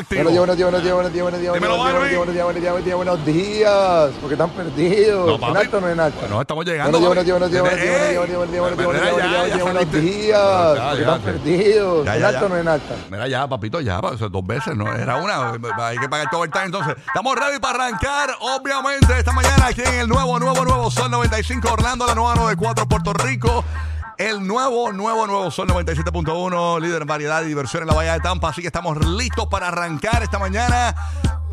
Estamos activos? Buenos días, buenos días, buenos días, buenos días, buenos días, buenos días, buenos días, buenos días, buenos días, buenos días, porque están perdidos. No, ¿En papi. alto o no en alto? Bueno, estamos llegando. Buenos días, buenos días, buenos papi. días, buenos días, Ey, buenos días, buenos días, buenos días, mira, ya, papito, ya, dos veces, no era una, hay que pagar todo el time entonces. Estamos ready para arrancar, obviamente, esta mañana aquí en el nuevo, nuevo, nuevo Sol 95 Orlando, la nueva 94 Puerto Rico. El nuevo, nuevo, nuevo Sol 97.1, líder en variedad y diversión en la Bahía de Tampa. Así que estamos listos para arrancar esta mañana.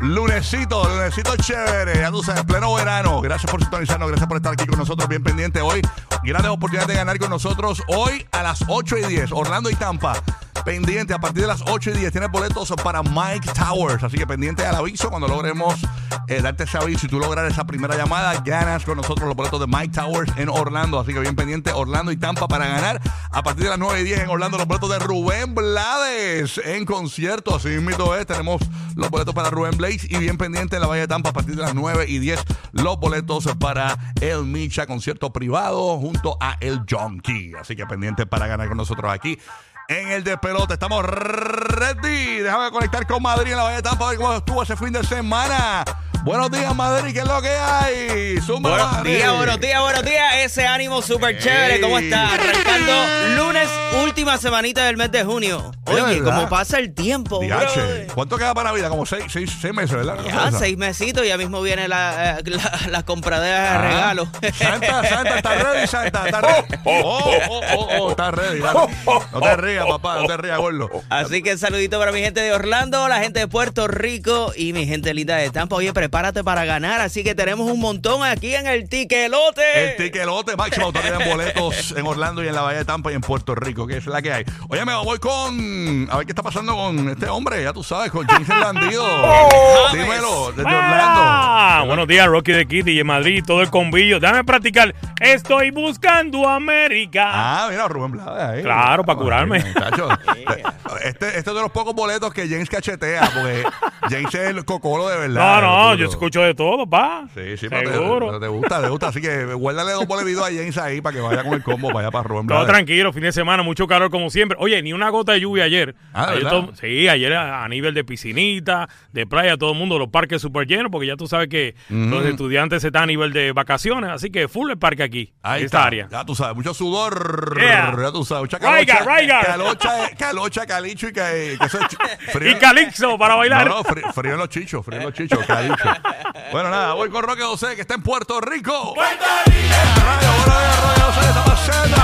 Lunesito, lunesito chévere, ya tú sabes, pleno verano. Gracias por sintonizarnos, gracias por estar aquí con nosotros, bien pendiente hoy. Grandes oportunidades de ganar con nosotros hoy a las 8 y 10, Orlando y Tampa. Pendiente, a partir de las 8 y 10 tienes boletos para Mike Towers. Así que pendiente al aviso cuando logremos eh, darte ese aviso y tú lograr esa primera llamada, ganas con nosotros los boletos de Mike Towers en Orlando. Así que bien pendiente, Orlando y Tampa para ganar. A partir de las 9 y 10 en Orlando, los boletos de Rubén Blades en concierto. Así mismo es, tenemos los boletos para Rubén Blades y bien pendiente en la Bahía de Tampa a partir de las 9 y 10 los boletos para el Micha concierto privado junto a el Junkie. Así que pendiente para ganar con nosotros aquí en el de pelota. Estamos ready. Déjame conectar con Madrid en la Bahía de Tampa a ver cómo estuvo ese fin de semana. Buenos días, Madrid. ¿Qué es lo que hay? Zumba, Buenos Madrid. días, buenos días, buenos días. Ese ánimo súper chévere. ¿Cómo está? Arrancando lunes, última semanita del mes de junio. Oye, cómo pasa el tiempo, brother. ¿Cuánto queda para Navidad? Como seis, seis, seis meses, ¿verdad? Ya, seis mesitos, ya mismo viene la, eh, la, la compradera de Ah. regalos. Santa, Santa, está ready, Santa, está ready. Oh, oh, oh, oh, está ready. dale. No te rías, papá, no te rías, gordo. Así que saludito para mi gente de Orlando, la gente de Puerto Rico y mi gente linda de Tampa. Oye, prepárate para ganar. Así que tenemos un montón aquí en el tiquelote. El tiquelote máximo autoridad en boletos en Orlando y en la Bahía de Tampa y en Puerto Rico, que es la que hay. Oye, me voy con. A ver qué está pasando con este hombre, ya tú sabes, con James el Bandido. Dímelo, desde Orlando. Ah, buenos días, Rocky de Kitty y en Madrid, todo el convillo. Déjame practicar. Estoy buscando América. Ah, mira, Rubén Blades ahí. Claro, para curarme. Este, este es de los pocos boletos que James cachetea, porque James es el cocolo de verdad. no, no, Tú- yo escucho de todo, pa. Sí, sí, te, Seguro. te gusta, te gusta. Así que guárdale dos boletos a James ahí para que vaya con el combo, vaya para Rubén Todo tranquilo, fin de semana, mucho calor como siempre. Oye, ni una gota de lluvia ayer. Ah, Ayer ¿verdad? todo- sí, ayer a, a nivel de piscinita, de playa, todo el mundo, los parques súper llenos, porque ya tú sabes que los estudiantes están a nivel de vacaciones, así que full el parque aquí, Ahí esta está. área. Ya tú sabes, mucho sudor. Yeah. Ya tú sabes, mucha calocha. raiga. Calocha, calocha, calicho y que, que eso es frío. Y calixo para bailar. No, no, frío, frío en los chichos, frío en los chichos, calicho. Bueno, nada, voy con Roque José, que está en Puerto Rico. ¡Puerto Rico! buenos días, Roque José, ¿qué está pasando?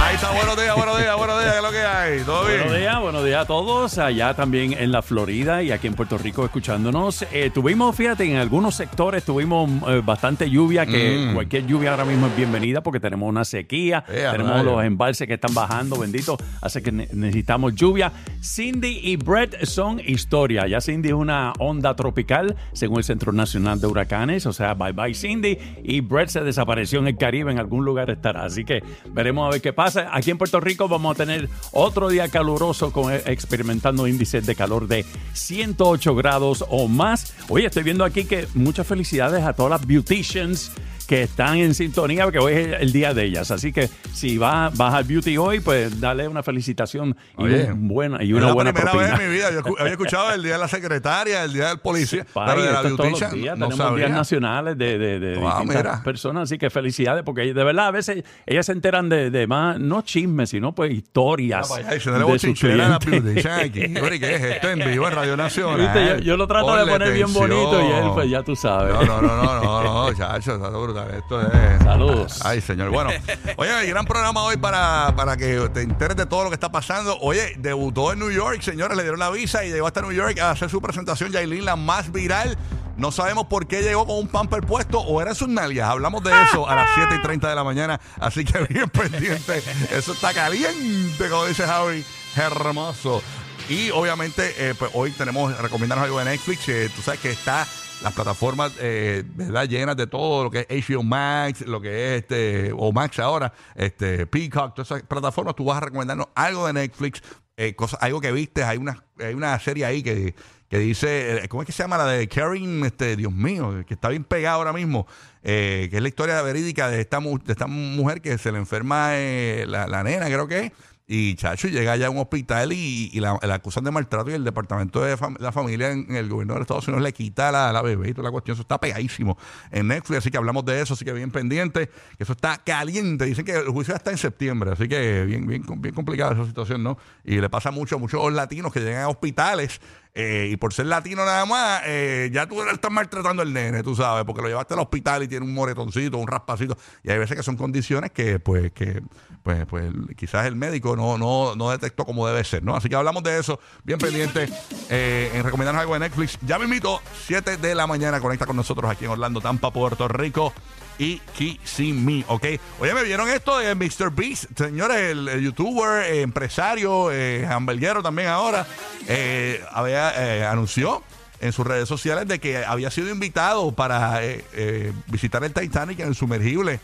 Ahí está, buenos días, buenos días, buenos días, ¿qué es lo que hay? hay? ¿Todo bien? Buenos días, buenos a todos. Allá también en la Florida y aquí en Puerto Rico escuchándonos. Eh, tuvimos, fíjate, en algunos sectores tuvimos eh, bastante lluvia, que Mm. cualquier lluvia ahora mismo es bienvenida porque tenemos una sequía, Eh, tenemos los embalses que están bajando, bendito, hace que ne- necesitamos lluvia. Cindy y Brett son historia. Ya Cindy es una onda tropical, según el Centro Nacional de Huracanes, o sea, bye bye Cindy. Y Brett se desapareció en el Caribe, en algún lugar estará. Así que veremos a ver qué pasa. Aquí en Puerto Rico vamos a tener otro día caluroso con eh, experimentando índices de calor de 108 grados o más. Oye, estoy viendo aquí que muchas felicidades a todas las beauticians que están en sintonía porque hoy es el día de ellas. Así que si vas, vas al beauty hoy, pues dale una felicitación y, Oye, un buena, y es una la buena primera propina. vez en mi vida. Yo escu- había escuchado el día de la secretaria, el día del policía, Pai, pero de la todos los días, no tenemos sabía. días nacionales de, de, de Wow, distintas mira. personas, así que felicidades, porque de verdad a veces ellas se enteran de, de más, no chismes, sino pues historias Ah, vaya, le de sus la clientes. beautician aquí. Oye, ¿qué es esto en vivo en Radio Nacional? Yo, yo lo trato de poner bien bonito y él, pues ya tú sabes. No, no, no, no, no, no, chacho, brutal. Esto es. Saludos. Ay, señor. Bueno, oye, el gran programa hoy para, para que te enteres de todo lo que está pasando. Oye, debutó en New York, señores, le dieron la visa y llegó hasta New York a hacer su presentación. Yailin, la más viral. No sabemos por qué llegó con un pamper puesto o era sus nalgas. Hablamos de eso a las 7 y 30 de la mañana. Así que bien pendiente. Eso está caliente, como dice Javi. Hermoso. Y obviamente, eh, pues hoy tenemos recomendarnos algo de Netflix. eh, tú sabes que está las plataformas eh, ¿verdad? llenas de todo lo que es HBO Max, lo que es este, o Max ahora, este, Peacock, todas esas plataformas. Tú vas a recomendarnos algo de Netflix, eh, cosas, algo que viste. Hay una, hay una serie ahí que, que dice, eh, ¿cómo es que se llama? La de Karen, este, Dios mío, que está bien pegada ahora mismo, eh, que es la historia verídica de esta, de esta mujer que se le enferma eh, la, la nena, creo que. Y Chacho llega allá a un hospital y, y la, acusan de maltrato y el departamento de la familia en, el gobierno de Estados Unidos le quita la, la bebé y toda la cuestión. Eso está pegadísimo en Netflix, así que hablamos de eso, así que bien pendiente, eso está caliente. Dicen que el juicio está en septiembre, así que bien, bien, bien complicada esa situación, ¿no? Y le pasa mucho a muchos latinos que llegan a hospitales eh, y por ser latino nada más, eh, ya tú estás maltratando al nene, tú sabes, porque lo llevaste al hospital y tiene un moretoncito, un raspacito. Y hay veces que son condiciones que, pues, que, pues, pues quizás el médico no, no, no detectó como debe ser, ¿no? Así que hablamos de eso, bien pendiente, eh, en recomendarnos algo de Netflix. Ya me invito, 7 de la mañana, conecta con nosotros aquí en Orlando, Tampa, Puerto Rico y Kissimmee, ¿ok? Oye, ¿me vieron esto de Mr. Beast? Señores, el, youtuber, eh, empresario, eh, hamburguero también ahora, eh, había, eh, anunció en sus redes sociales de que había sido invitado para eh, visitar el Titanic en el sumergible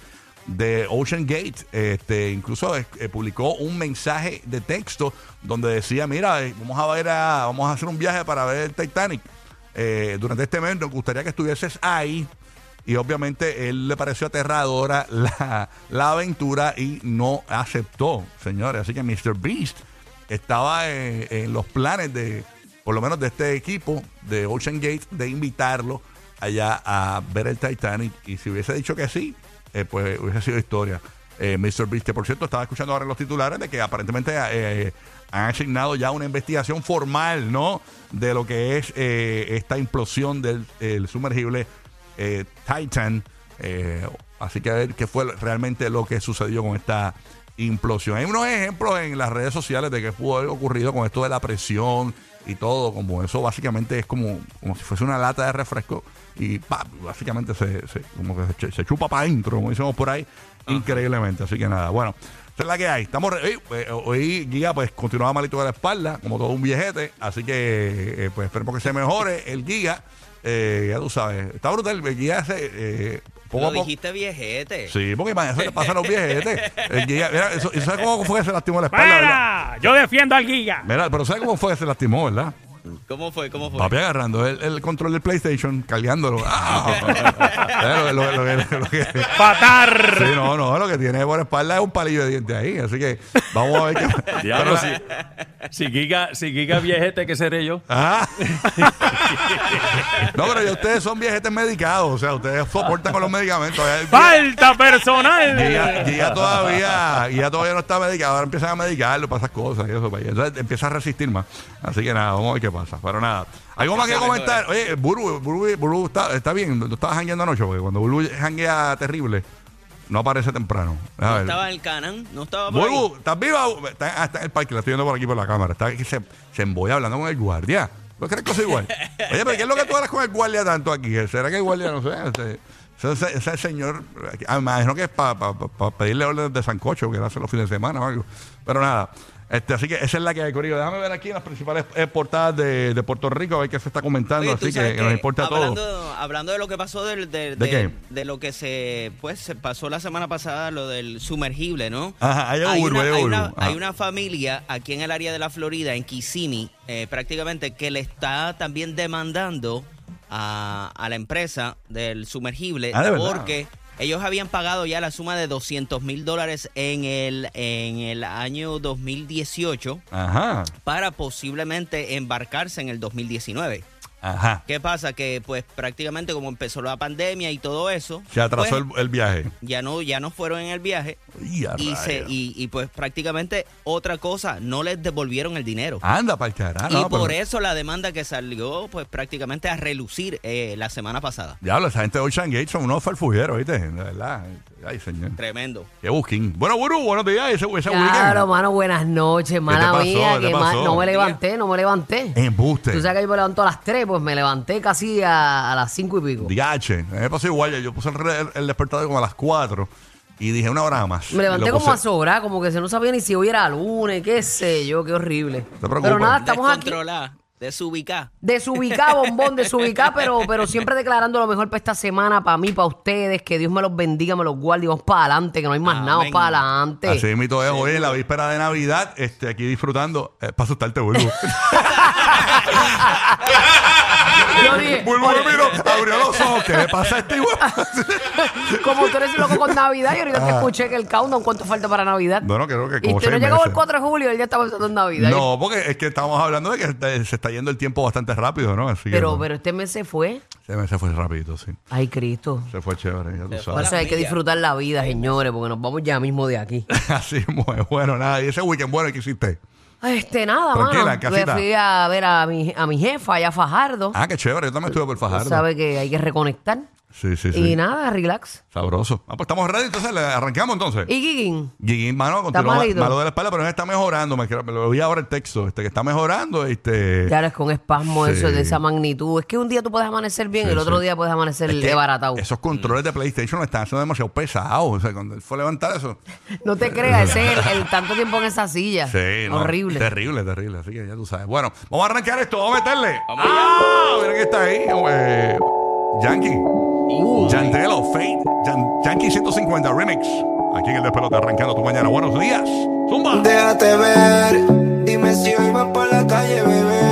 de Ocean Gate. Este, incluso publicó un mensaje de texto donde decía, mira, vamos a ver a, vamos a hacer un viaje para ver el Titanic. Durante este mes nos gustaría que estuvieses ahí. Y obviamente él le pareció aterradora la, la aventura y no aceptó, señores. Así que Mr. Beast estaba en, en los planes de, por lo menos de este equipo de Ocean Gate, de invitarlo allá a ver el Titanic. Y si hubiese dicho que sí, eh, pues hubiese sido historia. Eh, Mr. Beast, que por cierto, estaba escuchando ahora en los titulares de que aparentemente eh, han asignado ya una investigación formal, ¿no? De lo que es eh, esta implosión del el sumergible eh, Titan. Eh, así que a ver qué fue realmente lo que sucedió con esta implosión. Hay unos ejemplos en las redes sociales de que pudo haber ocurrido con esto de la presión y todo, como eso básicamente es como, como si fuese una lata de refresco y ¡pam! básicamente se, se- como que se, se chupa para adentro, como decimos por ahí, increíblemente. Así que nada, bueno, esa es la que hay. Estamos hoy, eh, hoy Guía pues continuaba malito de la espalda, como todo un viejete, así que eh, pues esperemos que se mejore el Guía. Eh, ya tú sabes, está brutal, el Guía se, eh, poco Lo a poco. dijiste viejete. Sí, porque imagínate, le pasa a los viejetes. El Guía, mira, eso, ¿y ¿sabes cómo fue que se lastimó la espalda? verdad? Yo defiendo al Giga. Mira, pero ¿sabes cómo fue que se lastimó, verdad? ¿Cómo fue? ¿Cómo fue? Papi agarrando el, el control del PlayStation, cargándolo. Ah, lo, lo- lo que- lo que- ¡Patar! sí, no, no, lo que tiene por espalda es un palillo de diente ahí. Así que vamos a ver qué. Diablo, si, si Giga, si Giga viejete, ¿qué seré yo? Ah. no, pero ya ustedes son viejetes medicados. O sea, ustedes soportan con los medicamentos. ¡Falta personal! Guía, Guía todavía, Guía todavía no está medicado, ahora empiezan a medicarlo para esas cosas y eso, para allá. entonces empieza a resistir más. Así que nada, vamos a ver qué pasa. Pero nada, algo más que comentar. Oye, Buru, Buru, Buru está, está bien, tú estabas jangueando anoche, porque cuando Buru janguea terrible, No aparece temprano. No estaba en el Canan, no estaba por. Bulbu, ¿estás viva? Está, ah, está en el parque, la estoy viendo por aquí por la cámara. Está que se, se embolla hablando con el guardia. ¿No crees que soy igual? Oye, pero ¿qué es lo que tú hablas con el guardia tanto aquí? ¿Será que el guardia no sé? Este, ese, ese señor, ah, me imagino que es para pedirle órdenes de sancocho, que lo hace los fines de semana o algo. Pero nada. Este, así que esa es la que hay, Corillo. Déjame ver aquí las principales eh, portadas de, de Puerto Rico, a ver qué se está comentando. Oye, así que, que nos importa todo. hablando, Hablando de lo que pasó del, de, ¿De lo que se pues se pasó la semana pasada, lo del sumergible, ¿no? Ajá, hay una, hay una, hay una familia aquí en el área de la Florida, en Kissimmee, eh, prácticamente, que le está también demandando a, a la empresa del sumergible Ah, ¿de verdad? Ellos habían pagado ya la suma de 200 mil dólares en el, en el año 2018 Ajá, para posiblemente embarcarse en el 2019. Ajá. ¿Qué pasa? Que pues prácticamente como empezó la pandemia y todo eso, Se atrasó pues, el, el viaje. ya no ya no fueron en el viaje Y, se, y, y, pues prácticamente otra cosa, no les devolvieron el dinero. Anda para el carajo. y no, por pero- eso la demanda que salió pues prácticamente a relucir eh, la semana pasada. Diablo, esa gente de Ocean Gate son unos farfujeros, ¿viste? De verdad. Ay, señor. Tremendo. Qué busking. Bueno, Buru, buenos días. Ese, ese Claro, weekend. mano, buenas noches, mala pasó? mía, ¿Qué te que ma- pasó? no me levanté, no me levanté. Embuste. Tú sabes que yo me levanto a las 3, pues me levanté casi a, a las 5 y pico. A mí me pasó igual. Yo puse el, re- el, el despertador como a las 4 y dije una hora más. Me levanté como a sobrar, como que se no sabía ni si hoy era lunes, qué sé yo, qué horrible. preocupes. Pero nada, estamos aquí. Descontrolada, desubicada. Desubicado, bombón, desubicado, pero, pero siempre declarando lo mejor para esta semana, para mí, para ustedes, que Dios me los bendiga, me los guarde y vamos para adelante, que no hay más nada, vamos para adelante. Así mismo es hoy en la víspera de Navidad, este, aquí disfrutando. Eh, para asustarte, Bulbu. Yo dije, Bulbu me miró, abrió los ojos. ¿Qué le pasa a este igual? como tú eres loco con Navidad, y ahorita te escuché que el countdown, ¿cuánto falta para Navidad? Bueno, creo que y usted no seis llegó el meses. 4 de julio, él ya estaba pensando en Navidad. No, porque es que estamos hablando de que se- se está yendo el tiempo bastante rápido, ¿no? Así que, Pero, pero este mes se fue. Se, me- se fue rapidito, sí. Ay, Cristo. Se fue chévere, ya tú sabes. hay que disfrutar la vida, señores, porque nos vamos ya mismo de aquí. Así muy bueno, nada. Y ese weekend bueno que hiciste. Este, nada, Tranquila, mano. en casita. Me fui a ver a mi, a mi jefa allá a Fajardo. Ah, qué chévere. Yo también estuve por Fajardo. sabes que hay que reconectar. Sí, sí, sí. Y nada, relax. Sabroso. Ah, pues estamos ready, entonces le arrancamos entonces. ¿Y Giguín? Gigi, mano, continúa malito? malo de la espalda, pero él está mejorando. Me, me lo vi ahora el texto, este, que está mejorando. Este, Claro, es con espasmo Sí. eso de esa magnitud. Es que un día tú puedes amanecer bien Sí, y el otro sí. día puedes amanecer es que desbaratado. Esos controles de PlayStation están siendo demasiado pesados. O sea, cuando él fue a levantar eso. No te creas, ese es el, el tanto tiempo en esa silla. Sí, no, Horrible. Terrible, terrible. Así que ya tú sabes. Bueno, vamos a arrancar esto, vamos a meterle. ¡Ah! Mira que está ahí. Eh, Yankee. Yandelo, Fate. Yan- Yankee 150 Remix. Aquí en el despelote arrancando tu mañana. Buenos días. Zumba. Déjate ver, dime si hoy vas por la calle, bebé.